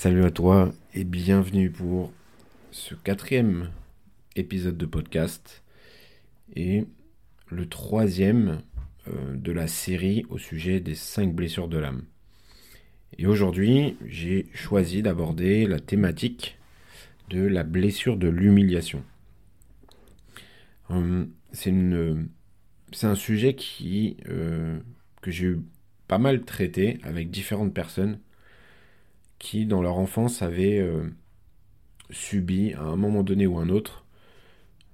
Salut à toi et bienvenue pour ce quatrième épisode de podcast et le troisième euh, de la série au sujet des cinq blessures de l'âme. Et aujourd'hui, j'ai choisi d'aborder la thématique de la blessure de l'humiliation. Euh, c'est un sujet euh, que j'ai pas mal traité avec différentes personnes qui, dans leur enfance, avaient euh, subi à un moment donné ou un autre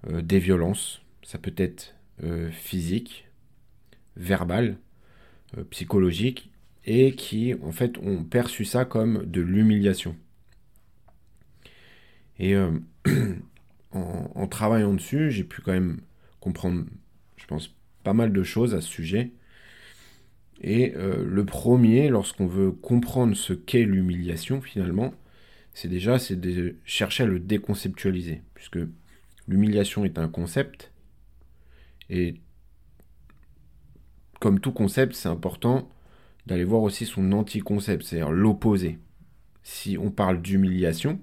euh, des violences. Ça peut être euh, physique, verbal, psychologique, et qui, en fait, ont perçu ça comme de l'humiliation. Et en, travaillant dessus, j'ai pu quand même comprendre, je pense, pas mal de choses à ce sujet. Et euh, le premier, lorsqu'on veut comprendre ce qu'est l'humiliation, finalement, c'est déjà de chercher à le déconceptualiser, puisque l'humiliation est un concept, et comme tout concept, c'est important d'aller voir aussi son anti-concept, c'est-à-dire l'opposé. Si on parle d'humiliation,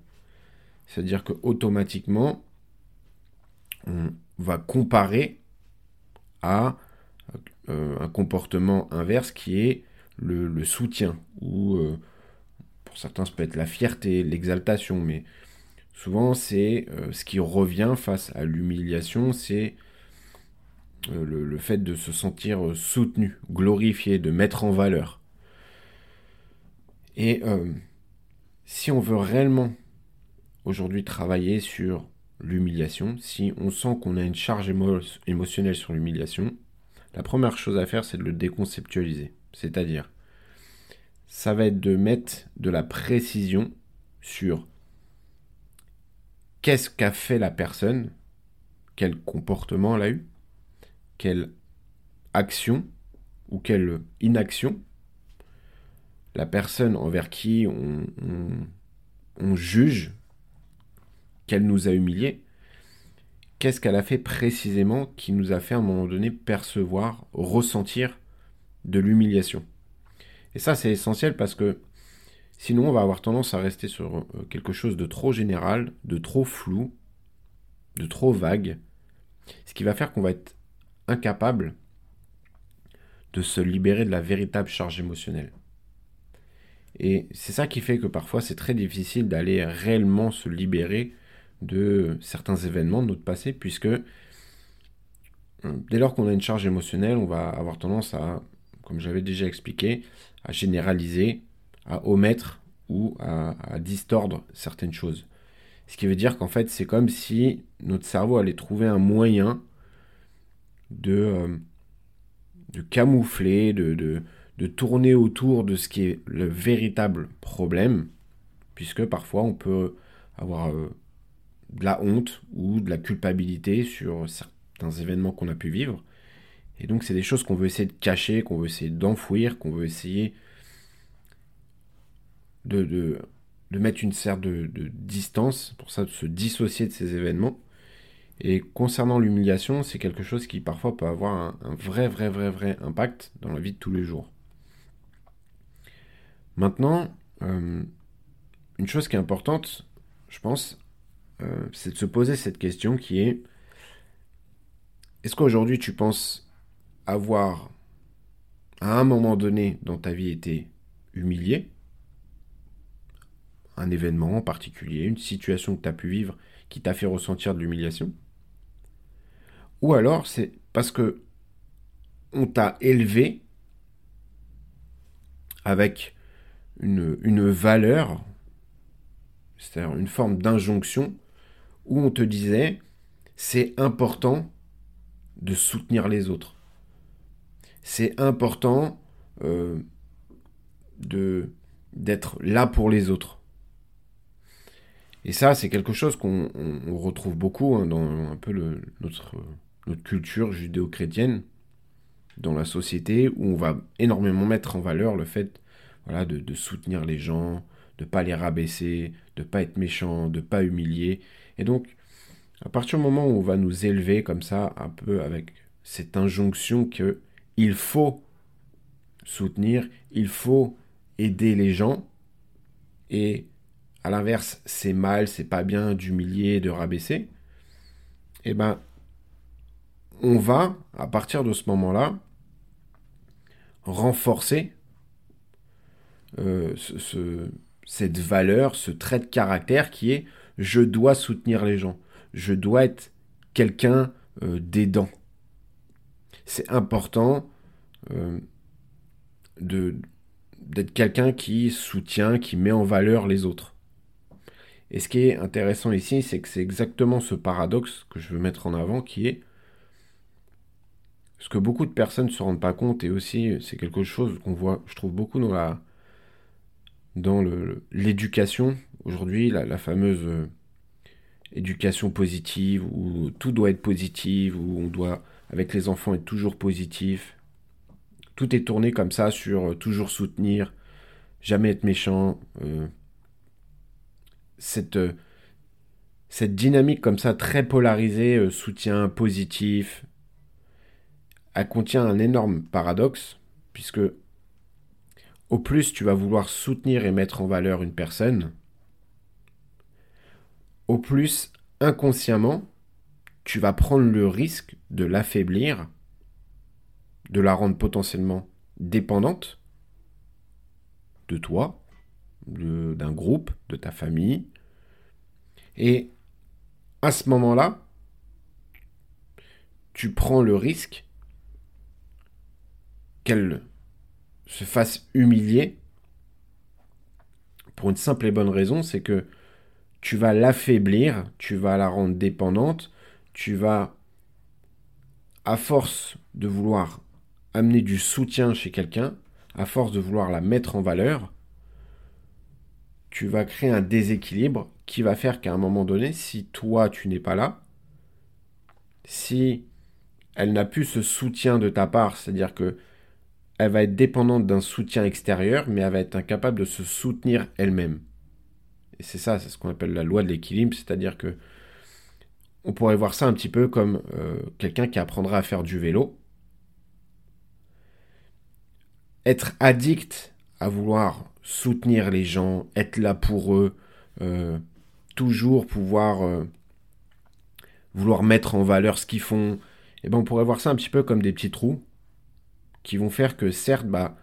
c'est-à-dire que automatiquement, on va comparer à un comportement inverse qui est le, soutien, ou euh, pour certains ça peut être la fierté, l'exaltation, mais souvent c'est euh, ce qui revient face à l'humiliation, c'est le, fait de se sentir soutenu, glorifié, de mettre en valeur. Et si on veut réellement aujourd'hui travailler sur l'humiliation, si on sent qu'on a une charge émotionnelle sur l'humiliation, la première chose à faire, c'est de le déconceptualiser. C'est-à-dire, ça va être de mettre de la précision sur qu'est-ce qu'a fait la personne, quel comportement elle a eu, quelle action ou quelle inaction la personne envers qui on, juge qu'elle nous a humiliés, qu'est-ce qu'elle a fait précisément qui nous a fait à un moment donné percevoir, ressentir de l'humiliation? Et ça, c'est essentiel parce que sinon, on va avoir tendance à rester sur euh, quelque chose de trop général, de trop flou, de trop vague, ce qui va faire qu'on va être incapable de se libérer de la véritable charge émotionnelle. Et c'est ça qui fait que parfois c'est très difficile d'aller réellement se libérer de certains événements de notre passé, puisque euh, dès lors qu'on a une charge émotionnelle, on va avoir tendance à, comme j'avais déjà expliqué, à généraliser, à omettre ou à, distordre certaines choses. Ce qui veut dire qu'en fait, c'est comme si notre cerveau allait trouver un moyen de, euh, de camoufler, de, de, tourner autour de ce qui est le véritable problème, puisque parfois on peut avoir euh, de la honte ou de la culpabilité sur certains événements qu'on a pu vivre. Et donc c'est des choses qu'on veut essayer de cacher, qu'on veut essayer d'enfouir, qu'on veut essayer de, de, mettre une certaine de, de, distance, pour ça de se dissocier de ces événements. Et concernant l'humiliation, c'est quelque chose qui parfois peut avoir un, vrai, vrai, vrai, vrai impact dans la vie de tous les jours. Maintenant, euh, une chose qui est importante, je pense, euh, c'est de se poser cette question qui est est-ce qu'aujourd'hui tu penses avoir à un moment donné dans ta vie été humilié? Un événement en particulier, une situation que tu as pu vivre qui t'a fait ressentir de l'humiliation? Ou alors c'est parce que on t'a élevé avec une, une valeur, c'est-à-dire une forme d'injonction où on te disait c'est important de soutenir les autres. C'est important euh, d'être là pour les autres. Et ça, c'est quelque chose qu'on retrouve beaucoup hein, dans un peu notre, culture judéo-chrétienne, dans la société, où on va énormément mettre en valeur le fait voilà, de, de soutenir les gens, de pas les rabaisser, de pas être méchant, de pas humilier. Et donc, à partir du moment où on va nous élever comme ça, un peu avec cette injonction que il faut soutenir, il faut aider les gens, et à l'inverse, c'est mal, c'est pas bien d'humilier, de rabaisser, eh ben, on va, à partir de ce moment-là, renforcer euh, cette valeur, ce trait de caractère qui est je dois soutenir les gens, je dois être quelqu'un euh, d'aidant. C'est important euh, d'être quelqu'un qui soutient, qui met en valeur les autres. Et ce qui est intéressant ici, c'est que c'est exactement ce paradoxe que je veux mettre en avant qui est ce que beaucoup de personnes ne se rendent pas compte et aussi c'est quelque chose qu'on voit, je trouve beaucoup dans la dans l'éducation aujourd'hui, la, fameuse euh, éducation positive où tout doit être positif, où on doit avec les enfants être toujours positif. Tout est tourné comme ça sur euh, toujours soutenir, jamais être méchant. Euh, cette, cette dynamique comme ça très polarisée, soutien positif, elle contient un énorme paradoxe, puisque au plus tu vas vouloir soutenir et mettre en valeur une personne, au plus inconsciemment tu vas prendre le risque de l'affaiblir, de la rendre potentiellement dépendante de toi, d'un groupe, de ta famille. Et à ce moment-là, tu prends le risque qu'elle se fasse humilier pour une simple et bonne raison, c'est que tu vas l'affaiblir, tu vas la rendre dépendante, tu vas, à force de vouloir amener du soutien chez quelqu'un, à force de vouloir la mettre en valeur, tu vas créer un déséquilibre qui va faire qu'à un moment donné, si toi tu n'es pas là, si elle n'a plus ce soutien de ta part, c'est-à-dire que elle va être dépendante d'un soutien extérieur, mais elle va être incapable de se soutenir elle-même. C'est ça, c'est ce qu'on appelle la loi de l'équilibre, c'est-à-dire que on pourrait voir ça un petit peu comme euh, quelqu'un qui apprendra à faire du vélo. Être addict à vouloir soutenir les gens, être là pour eux, euh, toujours pouvoir euh, vouloir mettre en valeur ce qu'ils font, et eh ben on pourrait voir ça un petit peu comme des petits trous qui vont faire que certes, bah,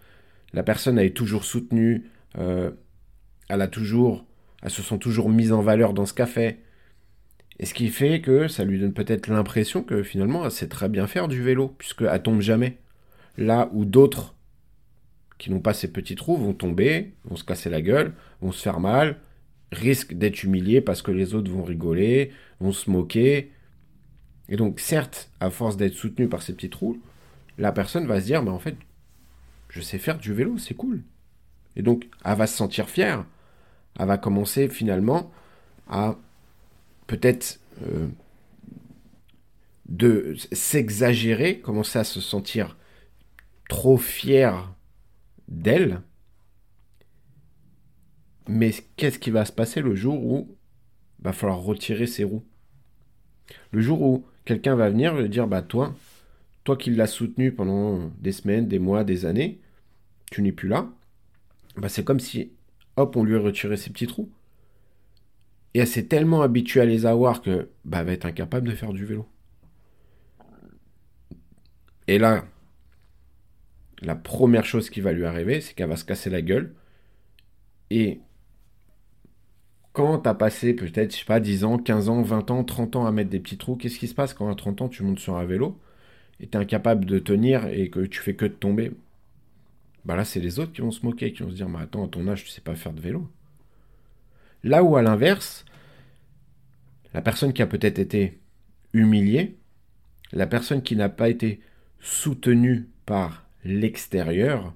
la personne été toujours soutenue, elle a toujours, elle se sent toujours mise en valeur dans ce qu'a fait. Et ce qui fait que ça lui donne peut-être l'impression que finalement elle sait très bien faire du vélo, puisqu'elle tombe jamais. Là où d'autres qui n'ont pas ces petits trous vont tomber, vont se casser la gueule, vont se faire mal, risquent d'être humiliés parce que les autres vont rigoler, vont se moquer. Et donc certes, à force d'être soutenu par ces petits trous, la personne va se dire, mais en fait, je sais faire du vélo, c'est cool. Et donc, elle va se sentir fière. Elle va commencer finalement à peut-être euh, de s'exagérer, commencer à se sentir trop fière d'elle. Mais qu'est-ce qui va se passer le jour où il va falloir retirer ses roues? Le jour où quelqu'un va venir lui dire, bah toi, toi qui l'as soutenu pendant des semaines, des mois, des années, tu n'es plus là, bah c'est comme si, hop, on lui a retiré ses petits trous. Et elle s'est tellement habituée à les avoir que bah, elle va être incapable de faire du vélo. Et là, la première chose qui va lui arriver, c'est qu'elle va se casser la gueule. Et quand tu as passé peut-être, je sais pas, 10 ans, 15 ans, 20 ans, 30 ans à mettre des petits trous, qu'est-ce qui se passe quand à 30 ans tu montes sur un vélo et tu incapable de tenir et que tu fais que de tomber, bah là, c'est les autres qui vont se moquer, qui vont se dire, mais attends, à ton âge, tu sais pas faire de vélo. Là où, à l'inverse, la personne qui a peut-être été humiliée, la personne qui n'a pas été soutenue par l'extérieur,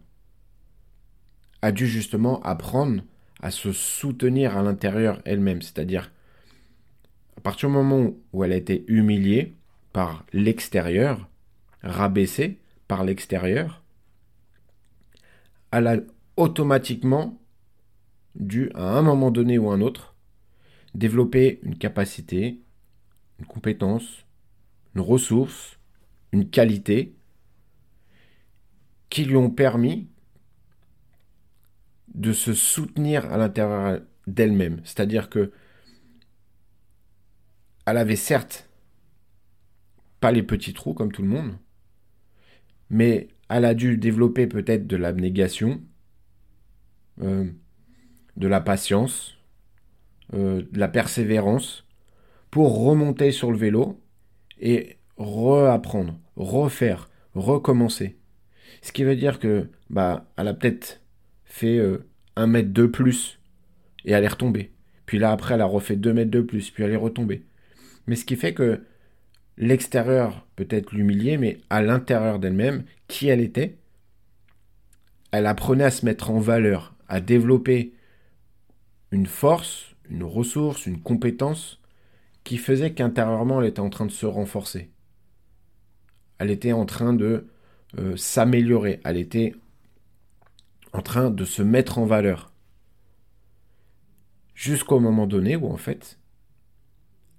a dû justement apprendre à se soutenir à l'intérieur elle-même. C'est-à-dire, à partir du moment où elle a été humiliée par l'extérieur, rabaissée par l'extérieur, elle a automatiquement dû, à un moment donné ou un autre, développer une capacité, une compétence, une ressource, une qualité qui lui ont permis de se soutenir à l'intérieur d'elle-même. C'est-à-dire que elle avait certes pas les petits trous comme tout le monde, mais elle a dû développer peut-être de l'abnégation, euh, de la patience, euh, de la persévérance pour remonter sur le vélo et reapprendre, refaire, recommencer. Ce qui veut dire que bah elle a peut-être fait euh, un mètre de plus et elle est retombée. Puis là après elle a refait deux mètres de plus, puis elle est retombée. Mais ce qui fait que l'extérieur peut-être l'humilier, mais à l'intérieur d'elle-même, qui elle était, elle apprenait à se mettre en valeur, à développer une force, une ressource, une compétence qui faisait qu'intérieurement elle était en train de se renforcer. Elle était en train de euh, s'améliorer, elle était en train de se mettre en valeur. Jusqu'au moment donné où en fait,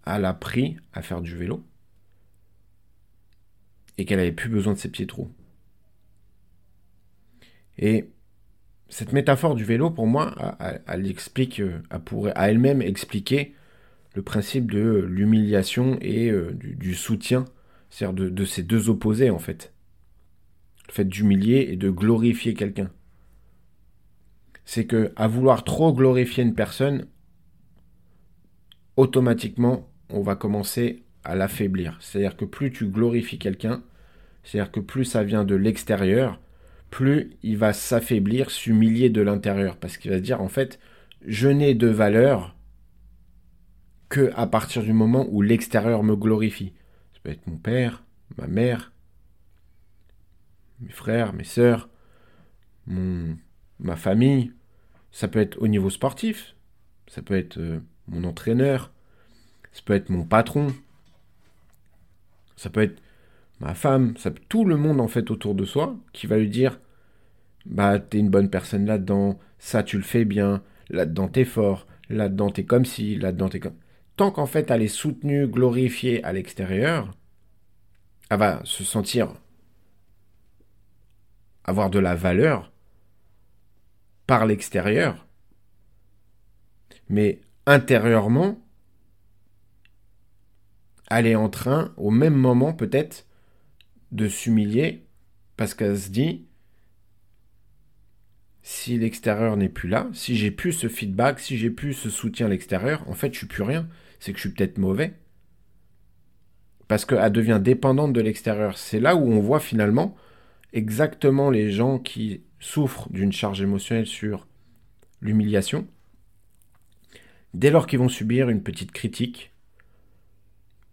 elle a appris à faire du vélo et qu'elle avait plus besoin de ses pieds trous. Et cette métaphore du vélo, pour moi, elle, explique, elle pourrait à elle-même expliquer le principe de l'humiliation et euh, du, soutien, c'est-à-dire de, de, ces deux opposés en fait. Le fait d'humilier et de glorifier quelqu'un. C'est que à vouloir trop glorifier une personne, automatiquement, on va commencer à l'affaiblir. C'est-à-dire que plus tu glorifies quelqu'un, c'est-à-dire que plus ça vient de l'extérieur, plus il va s'affaiblir, s'humilier de l'intérieur. Parce qu'il va se dire, en fait, je n'ai de valeur que à partir du moment où l'extérieur me glorifie. Ça peut être mon père, ma mère, mes frères, mes sœurs, mon, ma famille. Ça peut être au niveau sportif. Ça peut être euh, mon entraîneur. Ça peut être mon patron. Ça peut être ma femme, ça, tout le monde en fait autour de soi qui va lui dire bah t'es une bonne personne là-dedans, ça tu le fais bien, là-dedans t'es fort, là-dedans t'es comme si, là-dedans t'es comme. Tant qu'en fait elle est soutenue, glorifiée à l'extérieur, elle va se sentir avoir de la valeur par l'extérieur, mais intérieurement, elle est en train, au même moment peut-être, de s'humilier parce qu'elle se dit si l'extérieur n'est plus là, si j'ai plus ce feedback, si j'ai plus ce soutien à l'extérieur, en fait, je suis plus rien. C'est que je suis peut-être mauvais. Parce qu'elle devient dépendante de l'extérieur. C'est là où on voit finalement exactement les gens qui souffrent d'une charge émotionnelle sur l'humiliation. Dès lors qu'ils vont subir une petite critique,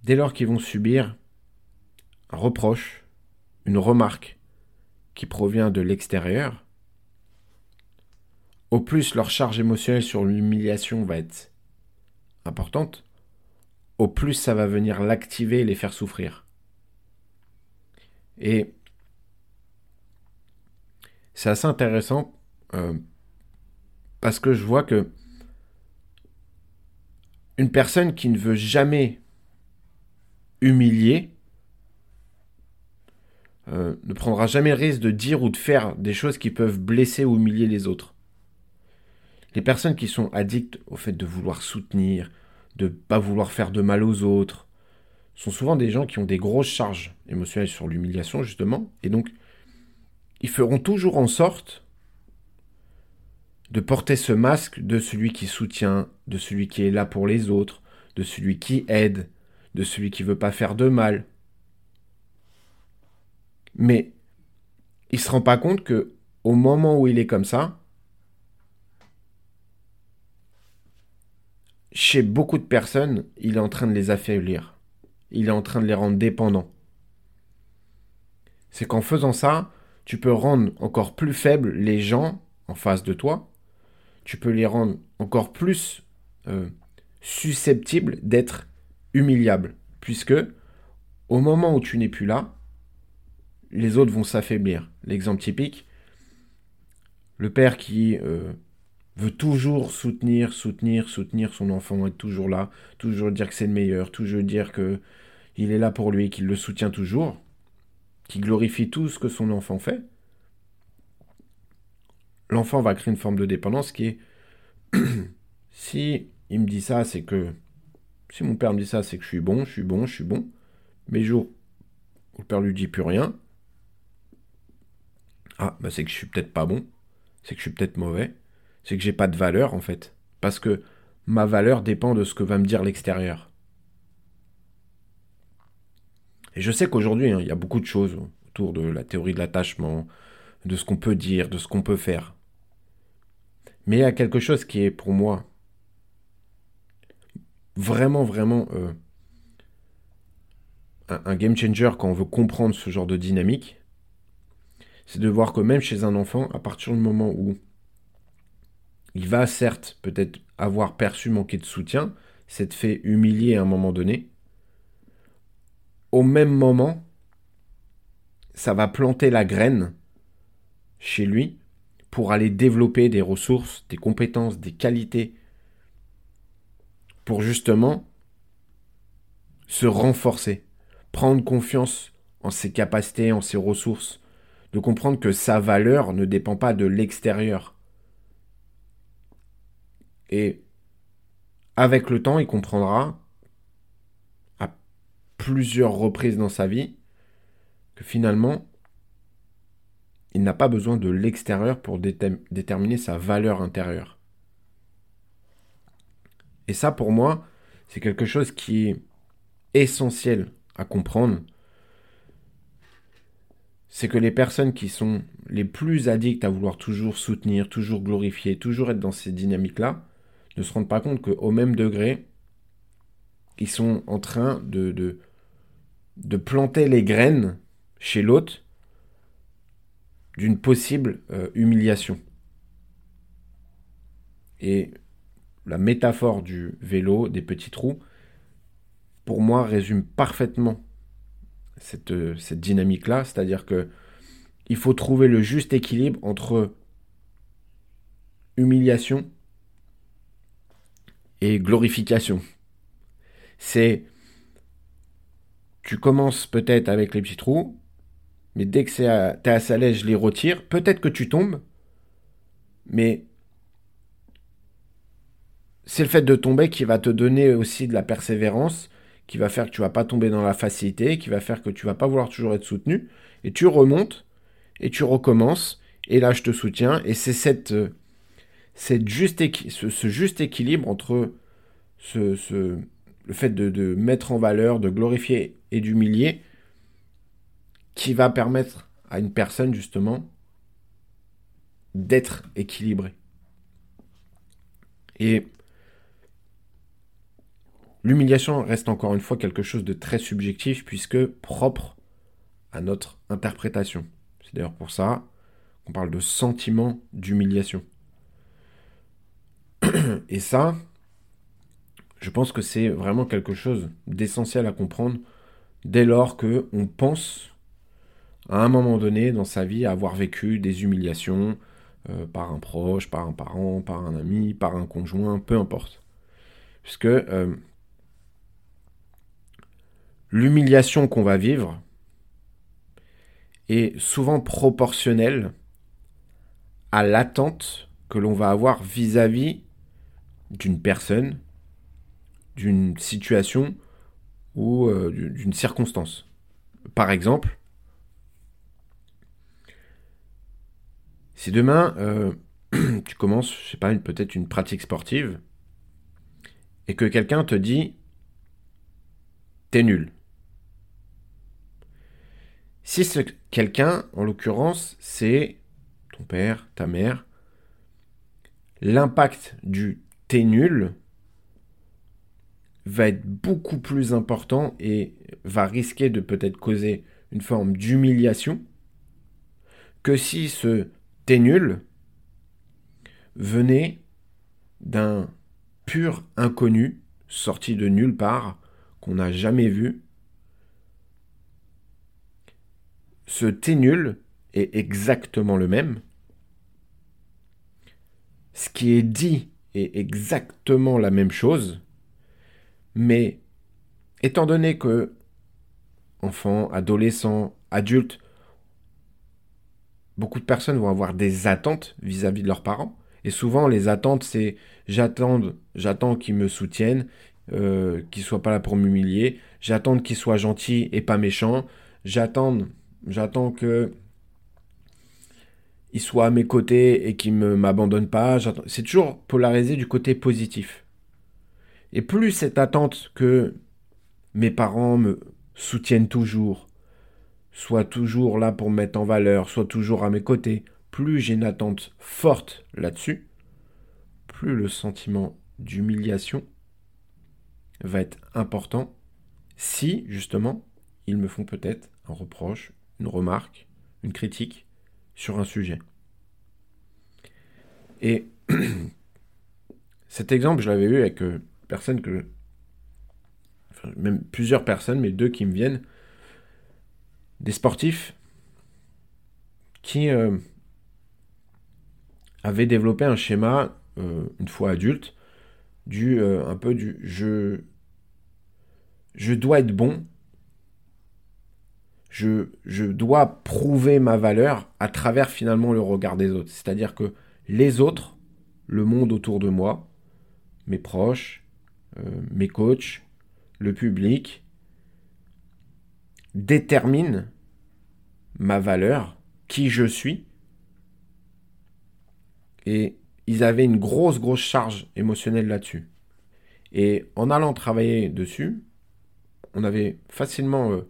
dès lors qu'ils vont subir un reproche, une remarque qui provient de l'extérieur, au plus leur charge émotionnelle sur l'humiliation va être importante, au plus ça va venir l'activer et les faire souffrir. Et c'est assez intéressant euh, parce que je vois que une personne qui ne veut jamais humilier euh, ne prendra jamais le risque de dire ou de faire des choses qui peuvent blesser ou humilier les autres. Les personnes qui sont addictes au fait de vouloir soutenir, de ne pas vouloir faire de mal aux autres, sont souvent des gens qui ont des grosses charges émotionnelles sur l'humiliation, justement, et donc ils feront toujours en sorte de porter ce masque de celui qui soutient, de celui qui est là pour les autres, de celui qui aide, de celui qui veut pas faire de mal, mais il se rend pas compte que au moment où il est comme ça, chez beaucoup de personnes, il est en train de les affaiblir. Il est en train de les rendre dépendants. C'est qu'en faisant ça, tu peux rendre encore plus faibles les gens en face de toi. Tu peux les rendre encore plus euh, susceptibles d'être humiliables. Puisque, au moment où tu n'es plus là, les autres vont s'affaiblir. L'exemple typique, le père qui euh, veut toujours soutenir, soutenir, soutenir son enfant, être toujours là, toujours dire que c'est le meilleur, toujours dire que il est là pour lui, qu'il le soutient toujours, qui glorifie tout ce que son enfant fait. L'enfant va créer une forme de dépendance qui est Si il me dit ça, c'est que. Si mon père me dit ça, c'est que je suis bon, je suis bon, je suis bon. Mais jours où le père lui dit plus rien, ah, bah c'est que je suis peut-être pas bon, c'est que je suis peut-être mauvais, c'est que j'ai pas de valeur en fait. Parce que ma valeur dépend de ce que va me dire l'extérieur. Et je sais qu'aujourd'hui, hein, il y a beaucoup de choses autour de la théorie de l'attachement, de ce qu'on peut dire, de ce qu'on peut faire. Mais il y a quelque chose qui est pour moi vraiment, vraiment euh, un, game changer quand on veut comprendre ce genre de dynamique. C'est de voir que même chez un enfant, à partir du moment où il va certes peut-être avoir perçu manquer de soutien, s'être fait humilier à un moment donné, au même moment, ça va planter la graine chez lui pour aller développer des ressources, des compétences, des qualités, pour justement se renforcer, prendre confiance en ses capacités, en ses ressources, de comprendre que sa valeur ne dépend pas de l'extérieur. Et avec le temps, il comprendra à plusieurs reprises dans sa vie que finalement, il n'a pas besoin de l'extérieur pour déterminer sa valeur intérieure. Et ça, pour moi, c'est quelque chose qui est essentiel à comprendre. C'est que les personnes qui sont les plus addictes à vouloir toujours soutenir, toujours glorifier, toujours être dans ces dynamiques-là, ne se rendent pas compte qu'au même degré, ils sont en train de, de, planter les graines chez l'autre d'une possible euh, humiliation. Et la métaphore du vélo, des petits trous, pour moi résume parfaitement cette, dynamique-là, c'est-à-dire que il faut trouver le juste équilibre entre humiliation et glorification. C'est tu commences peut-être avec les petits trous, mais dès que t'es à sa l'aise, je les retire. Peut-être que tu tombes, mais c'est le fait de tomber qui va te donner aussi de la persévérance, qui va faire que tu vas pas tomber dans la facilité, qui va faire que tu vas pas vouloir toujours être soutenu, et tu remontes, et tu recommences, et là je te soutiens, et c'est cette, cette juste ce, juste équilibre entre ce, ce le fait de, de mettre en valeur, de glorifier et d'humilier, qui va permettre à une personne justement d'être équilibrée. Et l'humiliation reste encore une fois quelque chose de très subjectif puisque propre à notre interprétation. C'est d'ailleurs pour ça qu'on parle de sentiment d'humiliation. Et ça, je pense que c'est vraiment quelque chose d'essentiel à comprendre dès lors que on pense à un moment donné dans sa vie avoir vécu des humiliations euh, par un proche, par un parent, par un ami, par un conjoint, peu importe. Puisque euh, l'humiliation qu'on va vivre est souvent proportionnelle à l'attente que l'on va avoir vis-à-vis d'une personne, d'une situation ou euh, d'une circonstance. Par exemple, Si demain, euh, tu commences, je sais pas, peut-être une pratique sportive, et que quelqu'un te dit T'es nul. Si quelqu'un, en l'occurrence, c'est ton père, ta mère, l'impact du t'es nul va être beaucoup plus important et va risquer de peut-être causer une forme d'humiliation que si ce nul venait d'un pur inconnu sorti de nulle part qu'on n'a jamais vu. Ce t'es nul est exactement le même. Ce qui est dit est exactement la même chose, mais étant donné que enfants, adolescents, adultes beaucoup de personnes vont avoir des attentes vis-à-vis de leurs parents. Et souvent, les attentes, c'est j'attends, j'attends qu'ils me soutiennent, euh, qu'ils soient pas là pour m'humilier. J'attends qu'ils soient gentils et pas méchants. J'attends, j'attends que ils soient à mes côtés et qu'ils ne m'abandonnent pas. C'est toujours polarisé du côté positif. Et plus cette attente que mes parents me soutiennent toujours, soient toujours là pour me mettre en valeur, soient toujours à mes côtés, plus j'ai une attente forte là-dessus, plus le sentiment d'humiliation va être important si, justement, ils me font peut-être un reproche, une remarque, une critique sur un sujet. Et cet exemple, je l'avais eu avec euh, personne que. Même plusieurs personnes, mais deux qui me viennent. Des sportifs qui euh, avaient développé un schéma, euh, une fois adulte, du un peu du je dois être bon, je, dois prouver ma valeur à travers finalement le regard des autres. C'est-à-dire que les autres, le monde autour de moi, mes proches, euh, mes coachs, le public, déterminent ma valeur, qui je suis. Et ils avaient une grosse, grosse charge émotionnelle là-dessus. Et en allant travailler dessus, on avait facilement euh,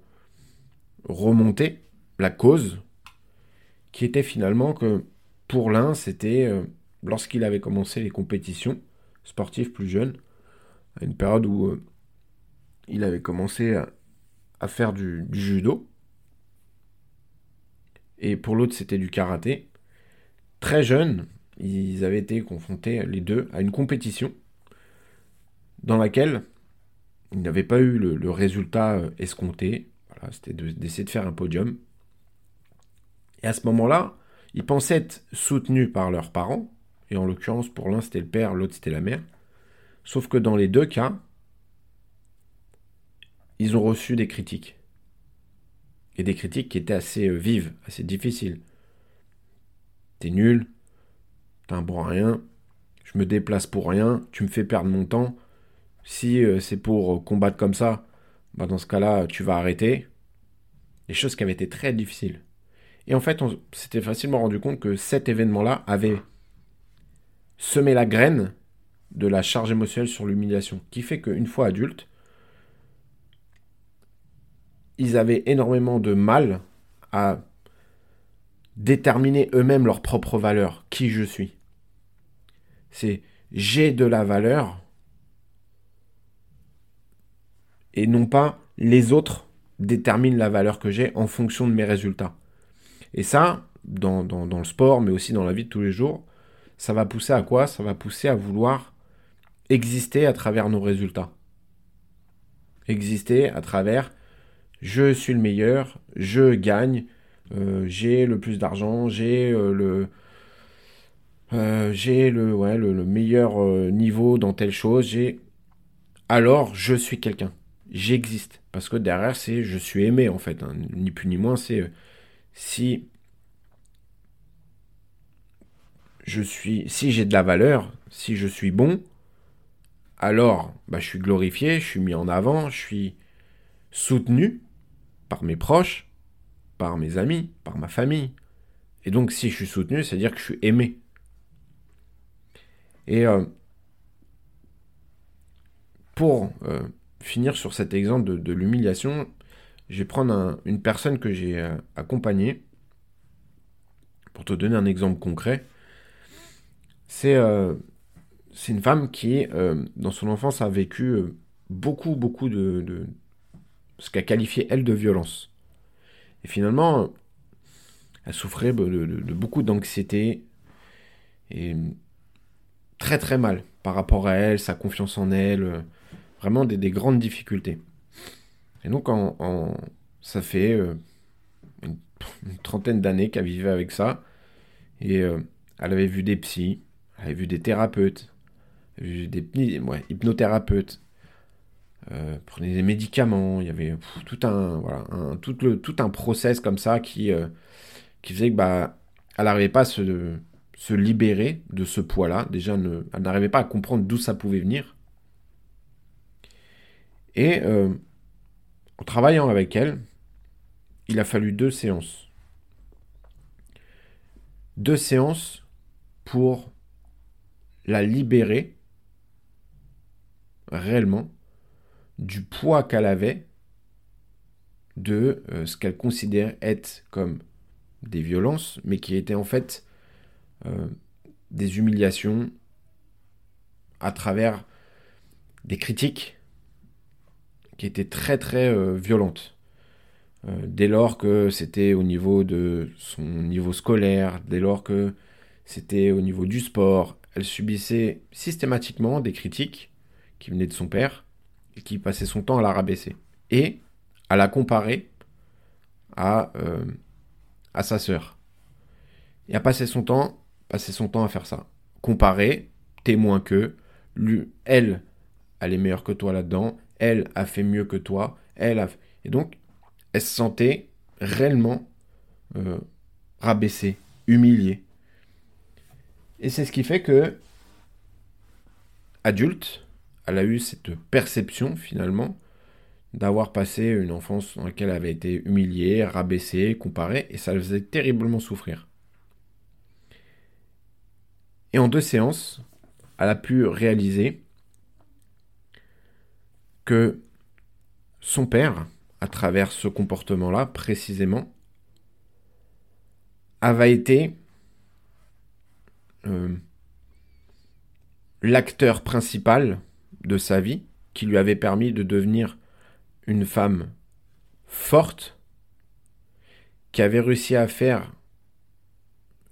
remonté la cause, qui était finalement que pour l'un, c'était euh, lorsqu'il avait commencé les compétitions sportives plus jeunes, à une période où euh, il avait commencé à, faire du, judo. Et pour l'autre, c'était du karaté. Très jeunes, ils avaient été confrontés, les deux, à une compétition dans laquelle ils n'avaient pas eu le, résultat euh, escompté. C'était d'essayer de faire un podium. Et à ce moment-là, ils pensaient être soutenus par leurs parents, et en l'occurrence pour l'un c'était le père, l'autre c'était la mère. Sauf que dans les deux cas, ils ont reçu des critiques. Et des critiques qui étaient assez euh, vives, assez difficiles. T'es nul, t'es un bon rien, je me déplace pour rien, tu me fais perdre mon temps. Si euh, c'est pour combattre comme ça, bah dans ce cas-là, tu vas arrêter. Des choses qui avaient été très difficiles. Et en fait, on s'était facilement rendu compte que cet événement-là avait semé la graine de la charge émotionnelle sur l'humiliation, qui fait qu'une fois adultes, ils avaient énormément de mal à déterminer eux-mêmes leur propre valeur, qui je suis. C'est j'ai de la valeur et non pas les autres déterminent la valeur que j'ai en fonction de mes résultats. Et ça, dans, le sport, mais aussi dans la vie de tous les jours, ça va pousser à quoi? Ça va pousser à vouloir exister à travers nos résultats. Exister à travers je suis le meilleur, je gagne, euh, j'ai le plus d'argent, j'ai euh, le euh, j'ai le, le, meilleur niveau dans telle chose, j'ai alors je suis quelqu'un, j'existe parce que derrière c'est je suis aimé en fait, hein. ni plus ni moins c'est si je suis, si j'ai de la valeur, si je suis bon, alors bah, je suis glorifié, je suis mis en avant, je suis soutenu par mes proches, par mes amis, par ma famille. Et donc si je suis soutenu, c'est-à-dire que je suis aimé. Et euh, pour euh, finir sur cet exemple de l'humiliation, je vais prendre une personne que j'ai euh, accompagnée. Pour te donner un exemple concret, c'est euh, une femme qui, euh, dans son enfance, a vécu beaucoup, beaucoup de, ce qu'a qualifié elle de violence. Et finalement, elle souffrait de, beaucoup d'anxiété et très très mal par rapport à elle, sa confiance en elle, vraiment des grandes difficultés. Et donc, ça fait euh, une, trentaine d'années qu'elle vivait avec ça. Et euh, elle avait vu des psys, elle avait vu des thérapeutes, vu des hypnothérapeutes, euh, prenait des médicaments, il y avait tout un voilà tout un process comme ça qui faisait que bah elle n'arrivait pas à se libérer de ce poids-là. Déjà, elle n'arrivait pas à comprendre d'où ça pouvait venir. Et euh, en travaillant avec elle, il a fallu deux séances. Deux séances pour la libérer réellement du poids qu'elle avait de euh, ce qu'elle considère être comme des violences, mais qui étaient en fait euh, des humiliations à travers des critiques qui étaient très très euh, violentes. dès lors que c'était au niveau de son niveau scolaire, dès lors que c'était au niveau du sport, elle subissait systématiquement des critiques qui venaient de son père et qui passait son temps à la rabaisser. Et à la comparer à, euh, à sa sœur. Et à passer son temps, passer son temps à faire ça. Comparer, témoin que, lui, elle, elle est meilleure que toi là-dedans, elle a fait mieux que toi, elle a... Et donc, elle se sentait réellement euh, rabaissée, humiliée. Et c'est ce qui fait que, adulte, elle a eu cette perception finalement d'avoir passé une enfance dans laquelle elle avait été humiliée, rabaissée, comparée, et ça le faisait terriblement souffrir. Et en deux séances, elle a pu réaliser son père, à travers ce comportement-là précisément, avait été euh, l'acteur principal de sa vie qui lui avait permis de devenir une femme forte qui avait réussi à faire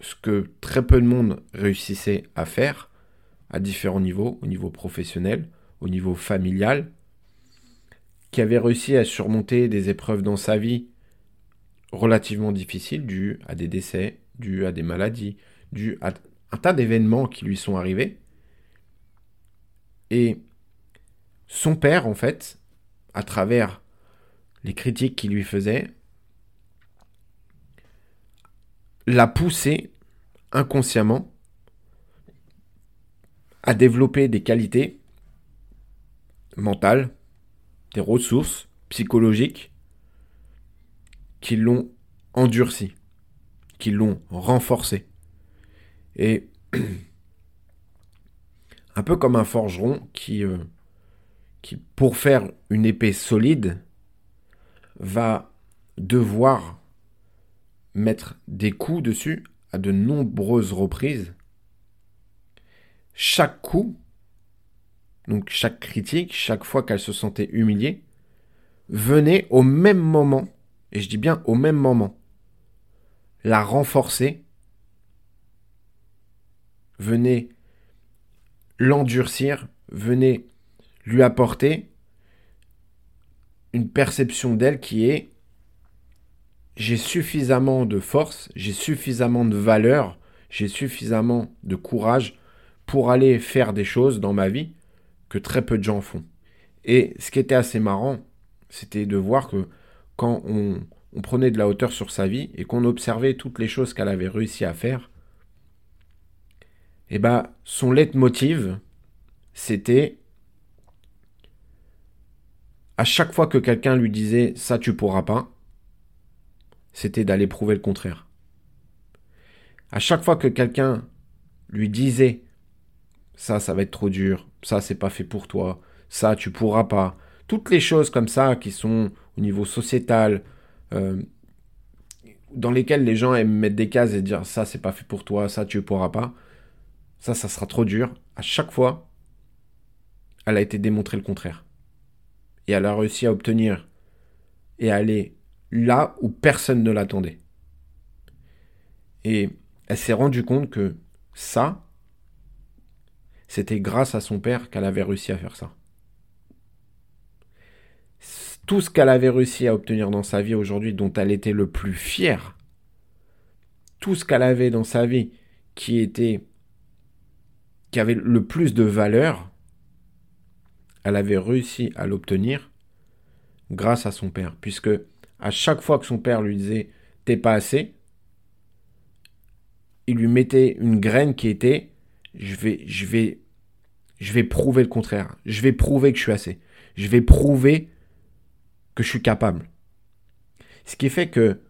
ce que très peu de monde réussissait à faire à différents niveaux, au niveau professionnel, au niveau familial, qui avait réussi à surmonter des épreuves dans sa vie relativement difficiles dues à des décès, dues à des maladies, dues à un tas d'événements qui lui sont arrivés. Et son père, en fait, à travers les critiques qu'il lui faisait, l'a poussé inconsciemment à développer des qualités mentales, des ressources psychologiques qui l'ont endurci, qui l'ont renforcé. Et un peu comme un forgeron qui euh, qui, pour faire une épée solide, va devoir mettre des coups dessus à de nombreuses reprises. Chaque coup, donc chaque critique, chaque fois qu'elle se sentait humiliée, venait au même moment, et je dis bien au même moment, la renforcer, venait l'endurcir, venait lui apporter une perception d'elle qui est j'ai suffisamment de force, j'ai suffisamment de valeur, j'ai suffisamment de courage pour aller faire des choses dans ma vie que très peu de gens font. Et ce qui était assez marrant, c'était de voir que quand on, prenait de la hauteur sur sa vie et qu'on observait toutes les choses qu'elle avait réussi à faire, eh ben, son leitmotiv, c'était à chaque fois que quelqu'un lui disait ça tu pourras pas, c'était d'aller prouver le contraire. À chaque fois que quelqu'un lui disait ça ça va être trop dur, ça c'est pas fait pour toi, ça tu pourras pas, toutes les choses comme ça qui sont au niveau sociétal, euh, dans lesquelles les gens aiment mettre des cases et dire ça c'est pas fait pour toi, ça tu pourras pas, ça ça sera trop dur. À chaque fois, elle a été démontré le contraire et elle a réussi à obtenir et à aller là où personne ne l'attendait. Et elle s'est rendue compte que ça, c'était grâce à son père qu'elle avait réussi à faire ça. Tout ce qu'elle avait réussi à obtenir dans sa vie aujourd'hui, dont elle était le plus fière, tout ce qu'elle avait dans sa vie qui était qui avait le plus de valeur, elle avait réussi à l'obtenir grâce à son père, puisque à chaque fois que son père lui disait t'es pas assez, il lui mettait une graine qui était je vais, prouver le contraire. Je vais prouver que je suis assez. Je vais prouver que je suis capable. Ce qui fait que,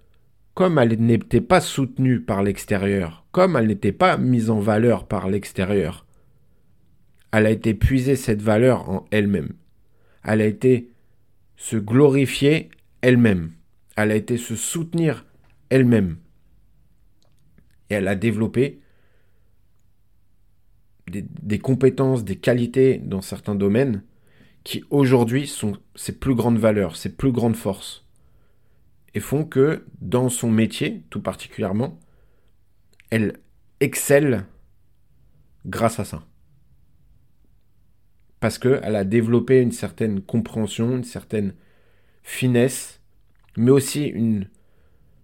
comme elle n'était pas soutenue par l'extérieur, comme elle n'était pas mise en valeur par l'extérieur, elle a été puiser cette valeur en elle-même. Elle a été se glorifier elle-même. Elle a été se soutenir elle-même. Et elle a développé des, compétences, des qualités dans certains domaines qui aujourd'hui sont ses plus grandes valeurs, ses plus grandes forces. Et font que dans son métier, tout particulièrement, elle excelle grâce à ça. Parce qu'elle a développé une certaine compréhension, une certaine finesse, mais aussi une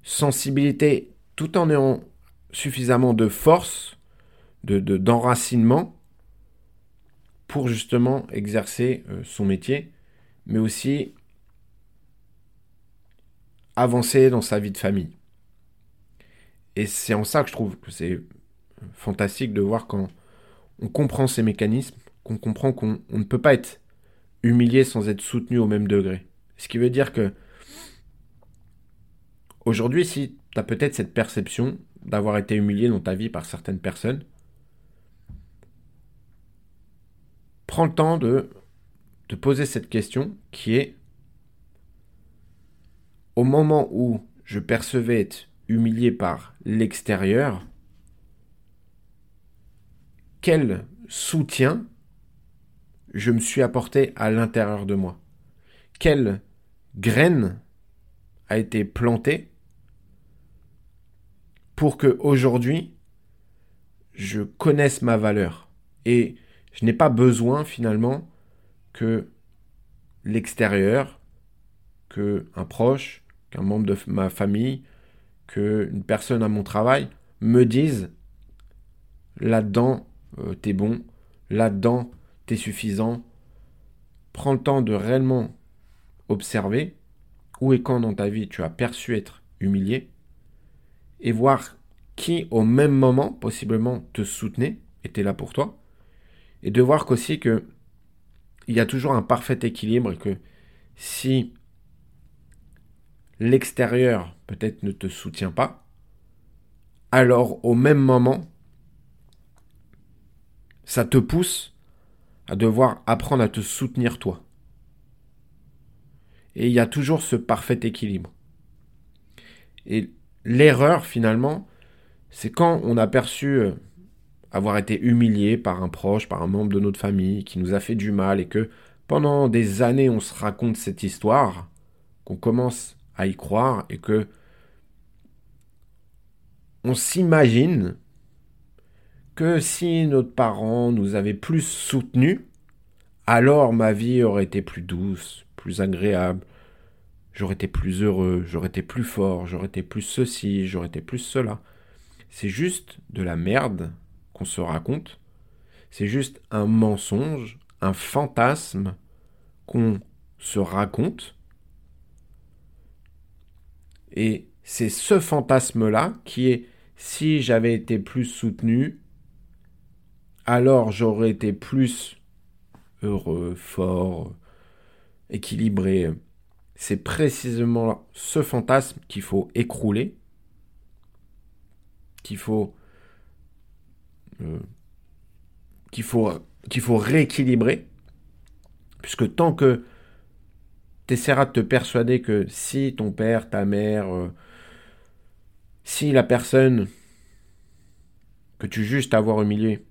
sensibilité tout en ayant suffisamment de force, de, d'enracinement pour justement exercer euh, son métier, mais aussi avancer dans sa vie de famille. Et c'est en ça que je trouve que c'est fantastique de voir quand on comprend ces mécanismes, qu'on comprend qu'on ne peut pas être humilié sans être soutenu au même degré. Ce qui veut dire que aujourd'hui, si tu as peut-être cette perception d'avoir été humilié dans ta vie par certaines personnes, prends le temps de te poser cette question qui est au moment où je percevais être humilié par l'extérieur, quel soutien je me suis apporté à l'intérieur de moi? Quelle graine a été plantée pour que aujourd'hui je connaisse ma valeur et je n'ai pas besoin finalement que l'extérieur, que un proche, qu'un membre de ma famille, qu'une personne à mon travail me dise là-dedans euh, t'es bon, là-dedans t'es suffisant. Prends le temps de réellement observer où et quand dans ta vie tu as perçu être humilié et voir qui au même moment possiblement te soutenait, était là pour toi, et de voir qu'aussi que il y a toujours un parfait équilibre et que si l'extérieur peut-être ne te soutient pas, alors au même moment, ça te pousse à devoir apprendre à te soutenir toi. Et il y a toujours ce parfait équilibre. Et l'erreur finalement, c'est quand on a perçu euh, avoir été humilié par un proche, par un membre de notre famille qui nous a fait du mal et que pendant des années on se raconte cette histoire, qu'on commence à y croire et que on s'imagine que si notre parent nous avait plus soutenus, alors ma vie aurait été plus douce, plus agréable, j'aurais été plus heureux, j'aurais été plus fort, j'aurais été plus ceci, j'aurais été plus cela. C'est juste de la merde qu'on se raconte, c'est juste un mensonge, un fantasme qu'on se raconte. Et c'est ce fantasme-là qui est si j'avais été plus soutenu, alors j'aurais été plus heureux, fort, équilibré. C'est précisément ce fantasme qu'il faut écrouler, qu'il faut qu'il faut, qu'il faut rééquilibrer, puisque tant que tu essaieras de te persuader que si ton père, ta mère, euh, si la personne que tu juges t'avoir humilié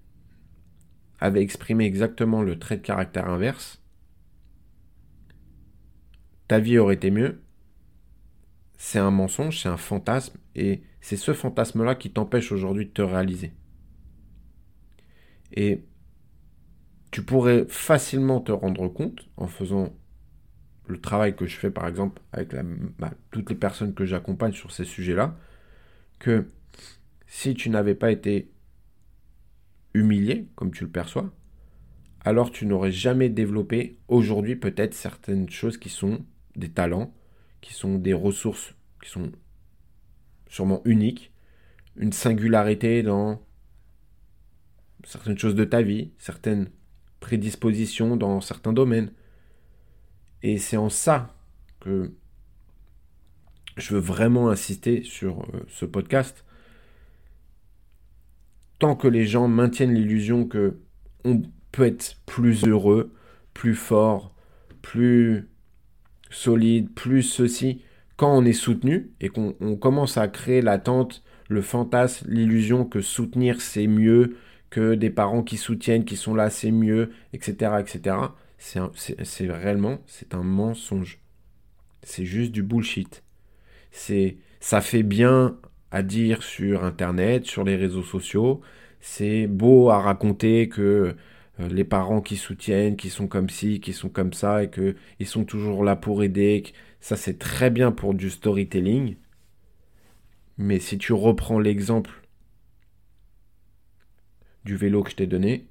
avait exprimé exactement le trait de caractère inverse, ta vie aurait été mieux. C'est un mensonge, c'est un fantasme, et c'est ce fantasme-là qui t'empêche aujourd'hui de te réaliser. Et tu pourrais facilement te rendre compte en faisant le travail que je fais par exemple avec bah, toutes les personnes que j'accompagne sur ces sujets-là, que si tu n'avais pas été humilié, comme tu le perçois, alors tu n'aurais jamais développé aujourd'hui peut-être certaines choses qui sont des talents, qui sont des ressources, qui sont sûrement uniques, une singularité dans certaines choses de ta vie, certaines prédispositions dans certains domaines. Et c'est en ça que je veux vraiment insister sur euh, ce podcast. Tant que les gens maintiennent l'illusion que on peut être plus heureux, plus fort, plus solide, plus ceci, quand on est soutenu et qu'on commence à créer l'attente, le fantasme, l'illusion que soutenir c'est mieux, que des parents qui soutiennent, qui sont là c'est mieux, etc., etc. C'est réellement, c'est un mensonge. C'est juste du bullshit. C'est, ça fait bien à dire sur Internet, sur les réseaux sociaux. C'est beau à raconter que euh, les parents qui soutiennent, qui sont comme ci, qui sont comme ça, et qu'ils sont toujours là pour aider. Ça, c'est très bien pour du storytelling. Mais si tu reprends l'exemple du vélo que je t'ai donné,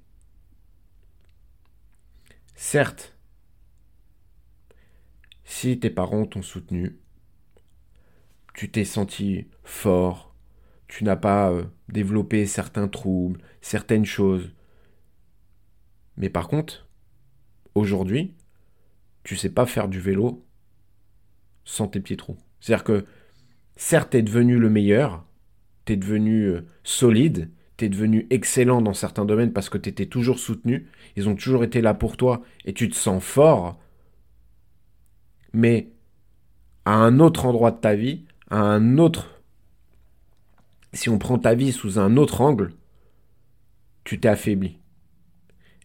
certes, si tes parents t'ont soutenu, tu t'es senti fort, tu n'as pas euh, développé certains troubles, certaines choses, mais par contre, aujourd'hui, tu sais pas faire du vélo sans tes pieds trous. C'est-à-dire que, certes, tu es devenu le meilleur, tu es devenu euh, solide, devenu excellent dans certains domaines parce que tu étais toujours soutenu, ils ont toujours été là pour toi et tu te sens fort, mais à un autre endroit de ta vie, à un autre... Si on prend ta vie sous un autre angle, tu t'es affaibli.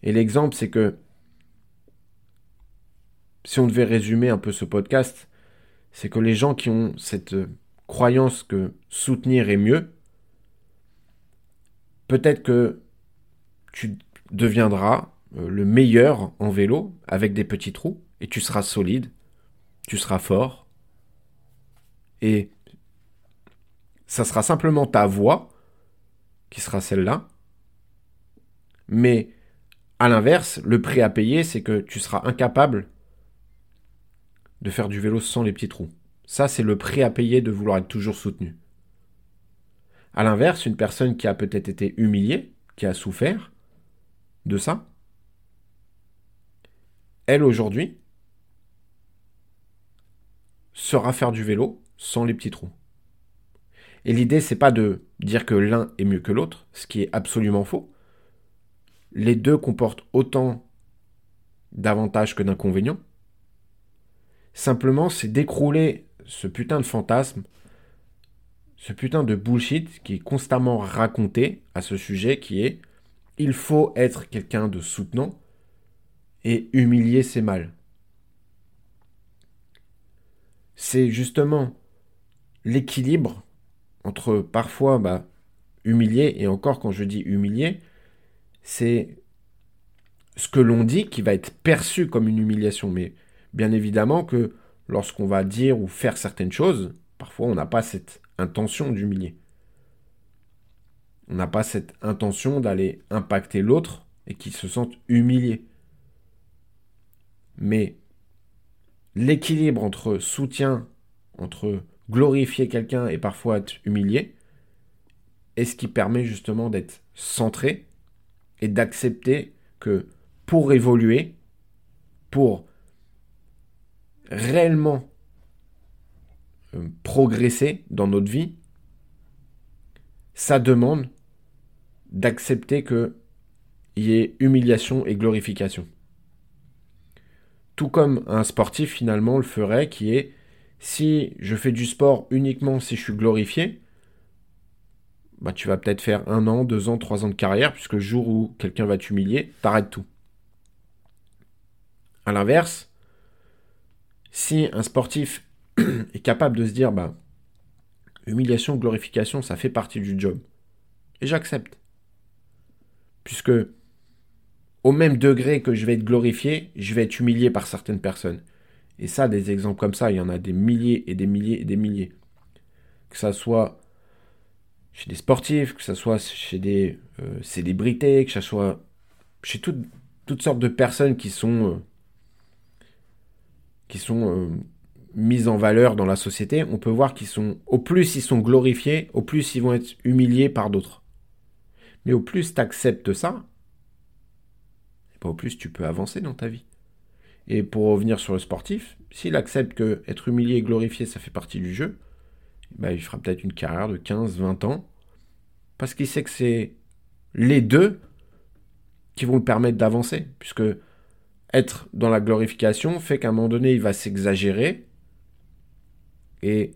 Et l'exemple, c'est que si on devait résumer un peu ce podcast, c'est que les gens qui ont cette croyance que soutenir est mieux, peut-être que tu deviendras euh, le meilleur en vélo avec des petits trous et tu seras solide, tu seras fort et ça sera simplement ta voix qui sera celle-là, mais à l'inverse, le prix à payer, c'est que tu seras incapable de faire du vélo sans les petits trous. Ça, c'est le prix à payer de vouloir être toujours soutenu. À l'inverse, une personne qui a peut-être été humiliée, qui a souffert de ça, elle aujourd'hui saura faire du vélo sans les petits trous. Et l'idée, c'est pas de dire que l'un est mieux que l'autre, ce qui est absolument faux les deux comportent autant d'avantages que d'inconvénients. Simplement, c'est d'écrouler ce putain de fantasme, ce putain de bullshit qui est constamment raconté à ce sujet qui est il faut être quelqu'un de soutenant et humilier ses mal. C'est justement l'équilibre entre parfois bah, humilier, et encore quand je dis humilier, c'est ce que l'on dit qui va être perçu comme une humiliation. Mais bien évidemment que lorsqu'on va dire ou faire certaines choses, parfois on n'a pas cette intention d'humilier. On n'a pas cette intention d'aller impacter l'autre et qu'il se sente humilié. Mais l'équilibre entre soutien, entre glorifier quelqu'un et parfois être humilié, est ce qui permet justement d'être centré et d'accepter que pour évoluer, pour réellement progresser dans notre vie, ça demande d'accepter qu'il y ait humiliation et glorification. Tout comme un sportif finalement le ferait, qui est si je fais du sport uniquement si je suis glorifié, bah, tu vas peut-être faire un an, deux ans, trois ans de carrière, puisque le jour où quelqu'un va t'humilier, t'arrêtes tout. A l'inverse, si un sportif est capable de se dire, bah, humiliation, glorification, ça fait partie du job, et j'accepte. Puisque, au même degré que je vais être glorifié, je vais être humilié par certaines personnes. Et ça, des exemples comme ça, il y en a des milliers et des milliers et des milliers. Que ça soit chez des sportifs, que ce soit chez des euh, célébrités, que ce soit chez toutes sortes de personnes qui sont, euh, qui sont euh, mis en valeur dans la société, on peut voir qu'ils sont, au plus ils sont glorifiés, au plus ils vont être humiliés par d'autres. Mais au plus tu acceptes ça, eh ben, au plus tu peux avancer dans ta vie. Et pour revenir sur le sportif, s'il accepte que être humilié et glorifié, ça fait partie du jeu, ben, il fera peut-être une carrière de 15, 20 ans, parce qu'il sait que c'est les deux qui vont le permettre d'avancer, puisque être dans la glorification fait qu'à un moment donné, il va s'exagérer, et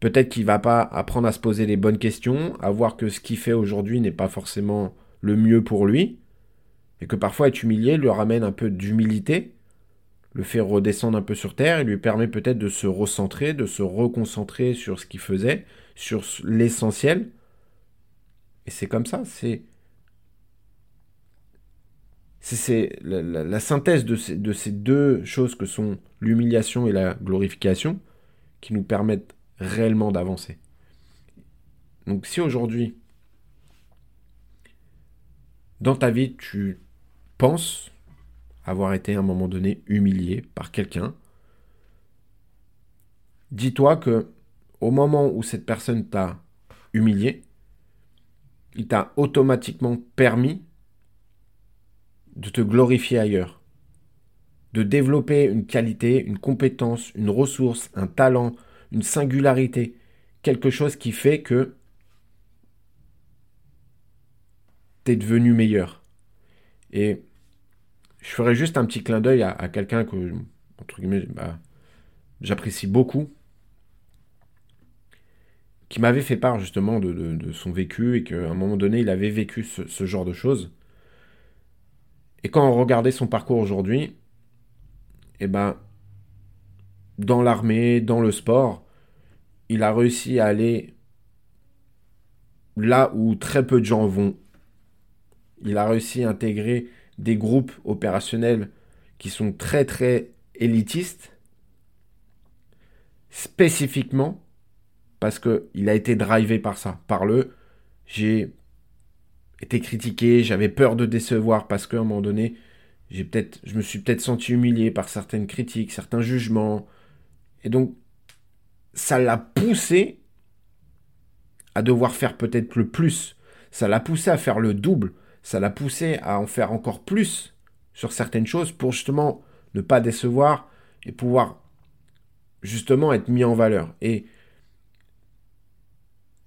peut-être qu'il va pas apprendre à se poser les bonnes questions, à voir que ce qu'il fait aujourd'hui n'est pas forcément le mieux pour lui, et que parfois être humilié lui ramène un peu d'humilité, le fait redescendre un peu sur terre, et lui permet peut-être de se recentrer, de se reconcentrer sur ce qu'il faisait, sur l'essentiel. Et c'est comme ça, c'est c'est la, synthèse de de ces deux choses que sont l'humiliation et la glorification nous permettent réellement d'avancer. Donc si aujourd'hui, dans ta vie, tu penses avoir été à un moment donné humilié par quelqu'un, dis-toi que au moment où cette personne t'a humilié, il t'a automatiquement permis de te glorifier ailleurs de développer une qualité, une compétence, une ressource, un talent, une singularité, quelque chose qui fait que tu es devenu meilleur. Et je ferai juste un petit clin d'œil à, quelqu'un que, bah, j'apprécie beaucoup, qui m'avait fait part justement de, son vécu et qu'à un moment donné, il avait vécu ce genre de choses. Et quand on regardait son parcours aujourd'hui, eh ben, dans l'armée, dans le sport, il a réussi à aller là où très peu de gens vont. Il a réussi à intégrer des groupes opérationnels qui sont très très élitistes, spécifiquement parce qu'il a été drivé par ça, par le j'ai été critiqué, j'avais peur de décevoir parce qu'à un moment donné, j'ai peut-être, je me suis peut-être senti humilié par certaines critiques, certains jugements. Et donc, ça l'a poussé à devoir faire peut-être le plus. Ça l'a poussé à faire le double. Ça l'a poussé à en faire encore plus sur certaines choses pour justement ne pas décevoir et pouvoir justement être mis en valeur. Et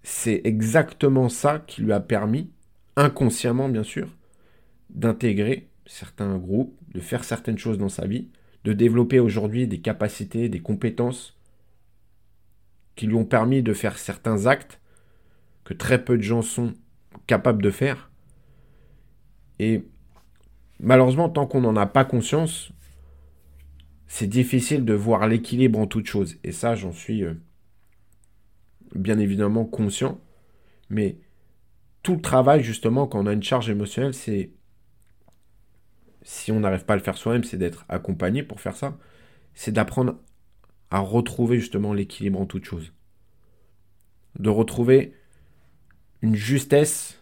c'est exactement ça qui lui a permis, inconsciemment bien sûr, d'intégrer certains groupes, de faire certaines choses dans sa vie, de développer aujourd'hui des capacités, des compétences qui lui ont permis de faire certains actes que très peu de gens sont capables de faire. Et malheureusement, tant qu'on n'en a pas conscience, c'est difficile de voir l'équilibre en toute chose. Et ça, j'en suis euh, bien évidemment conscient. Mais tout le travail, justement, quand on a une charge émotionnelle, c'est si on n'arrive pas à le faire soi-même, c'est d'être accompagné pour faire ça. C'est d'apprendre à retrouver justement l'équilibre en toute chose. De retrouver une justesse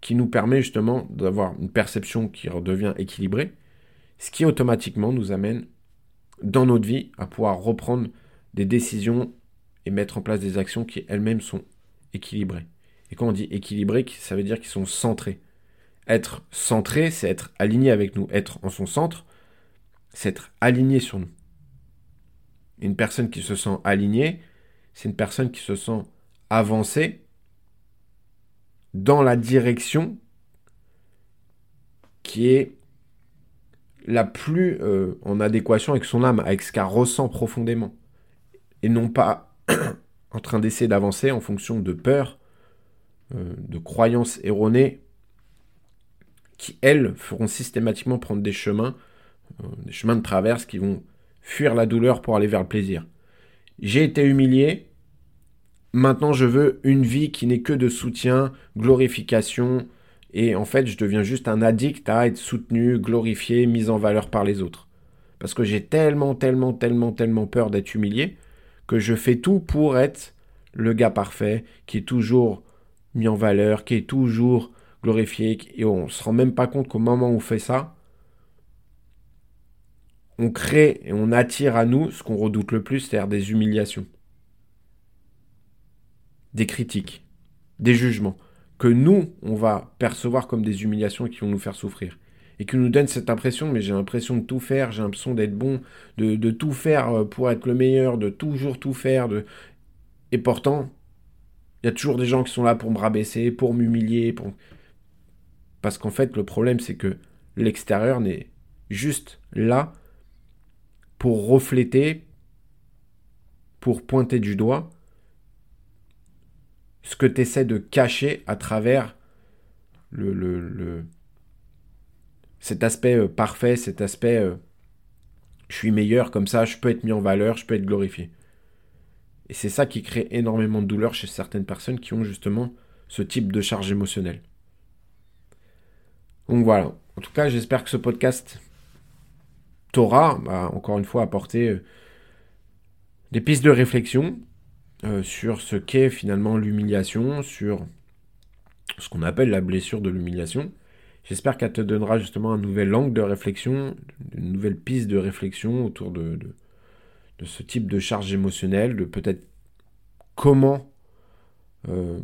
qui nous permet justement d'avoir une perception qui redevient équilibrée, ce qui automatiquement nous amène dans notre vie à pouvoir reprendre des décisions et mettre en place des actions qui elles-mêmes sont équilibrées. Et quand on dit équilibré, ça veut dire qu'ils sont centrés. Être centré, c'est être aligné avec nous. Être en son centre, c'est être aligné sur nous. Une personne qui se sent alignée, c'est une personne qui se sent avancée dans la direction qui est la plus euh, en adéquation avec son âme, avec ce qu'elle ressent profondément. Et non pas en train d'essayer d'avancer en fonction de peur, euh, de croyances erronées qui, elles, feront systématiquement prendre des chemins, euh, des chemins de traverse qui vont fuir la douleur pour aller vers le plaisir. J'ai été humilié, maintenant je veux une vie qui n'est que de soutien, glorification, et en fait je deviens juste un addict à être soutenu, glorifié, mis en valeur par les autres. Parce que j'ai tellement, tellement, tellement, tellement peur d'être humilié que je fais tout pour être le gars parfait, qui est toujours mis en valeur, qui est toujours glorifié, et on ne se rend même pas compte qu'au moment où on fait ça, on crée et on attire à nous ce qu'on redoute le plus, c'est-à-dire des humiliations, des critiques, des jugements, que nous, on va percevoir comme des humiliations qui vont nous faire souffrir. Et qui nous donnent cette impression, mais j'ai l'impression de tout faire, j'ai l'impression d'être bon, de, tout faire euh, pour être le meilleur, de toujours tout faire. Et pourtant, il y a toujours des gens qui sont là pour me rabaisser, pour m'humilier. Pour... Parce qu'en fait, le problème, c'est que l'extérieur n'est juste là pour refléter, pour pointer du doigt ce que tu essaies de cacher à travers le, cet aspect euh, parfait, cet aspect euh, je suis meilleur comme ça, je peux être mis en valeur, je peux être glorifié. Et c'est ça qui crée énormément de douleur chez certaines personnes qui ont justement ce type de charge émotionnelle. Donc voilà. En tout cas, j'espère que ce podcast t'aura, bah, encore une fois, apporté euh, des pistes de réflexion euh, sur ce qu'est finalement l'humiliation, sur ce qu'on appelle la blessure de l'humiliation. J'espère qu'elle te donnera justement un nouvel angle de réflexion, une nouvelle piste de réflexion autour de, ce type de charge émotionnelle, de peut-être comment euh,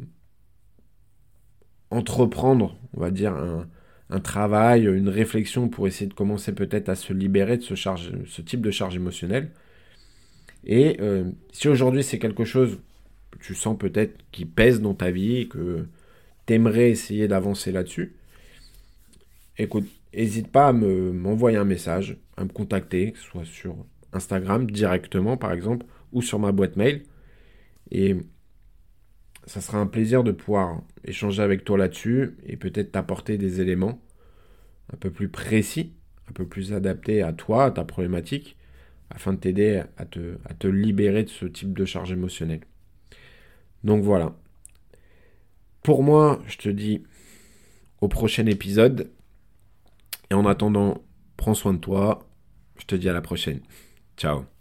entreprendre, on va dire, un, un travail, une réflexion pour essayer de commencer peut-être à se libérer de ce, type de charge émotionnelle. Et euh, si aujourd'hui c'est quelque chose que tu sens peut-être qui pèse dans ta vie et que tu aimerais essayer d'avancer là-dessus, écoute, n'hésite pas à m'envoyer un message, à me contacter, que ce soit sur Instagram directement par exemple, ou sur ma boîte mail. Ça sera un plaisir de pouvoir échanger avec toi là-dessus et peut-être t'apporter des éléments un peu plus précis, un peu plus adaptés à toi, à ta problématique, afin de t'aider à te, à te libérer de ce type de charge émotionnelle. Donc voilà. Pour moi, je te dis au prochain épisode. Et en attendant, prends soin de toi. Je te dis à la prochaine. Ciao.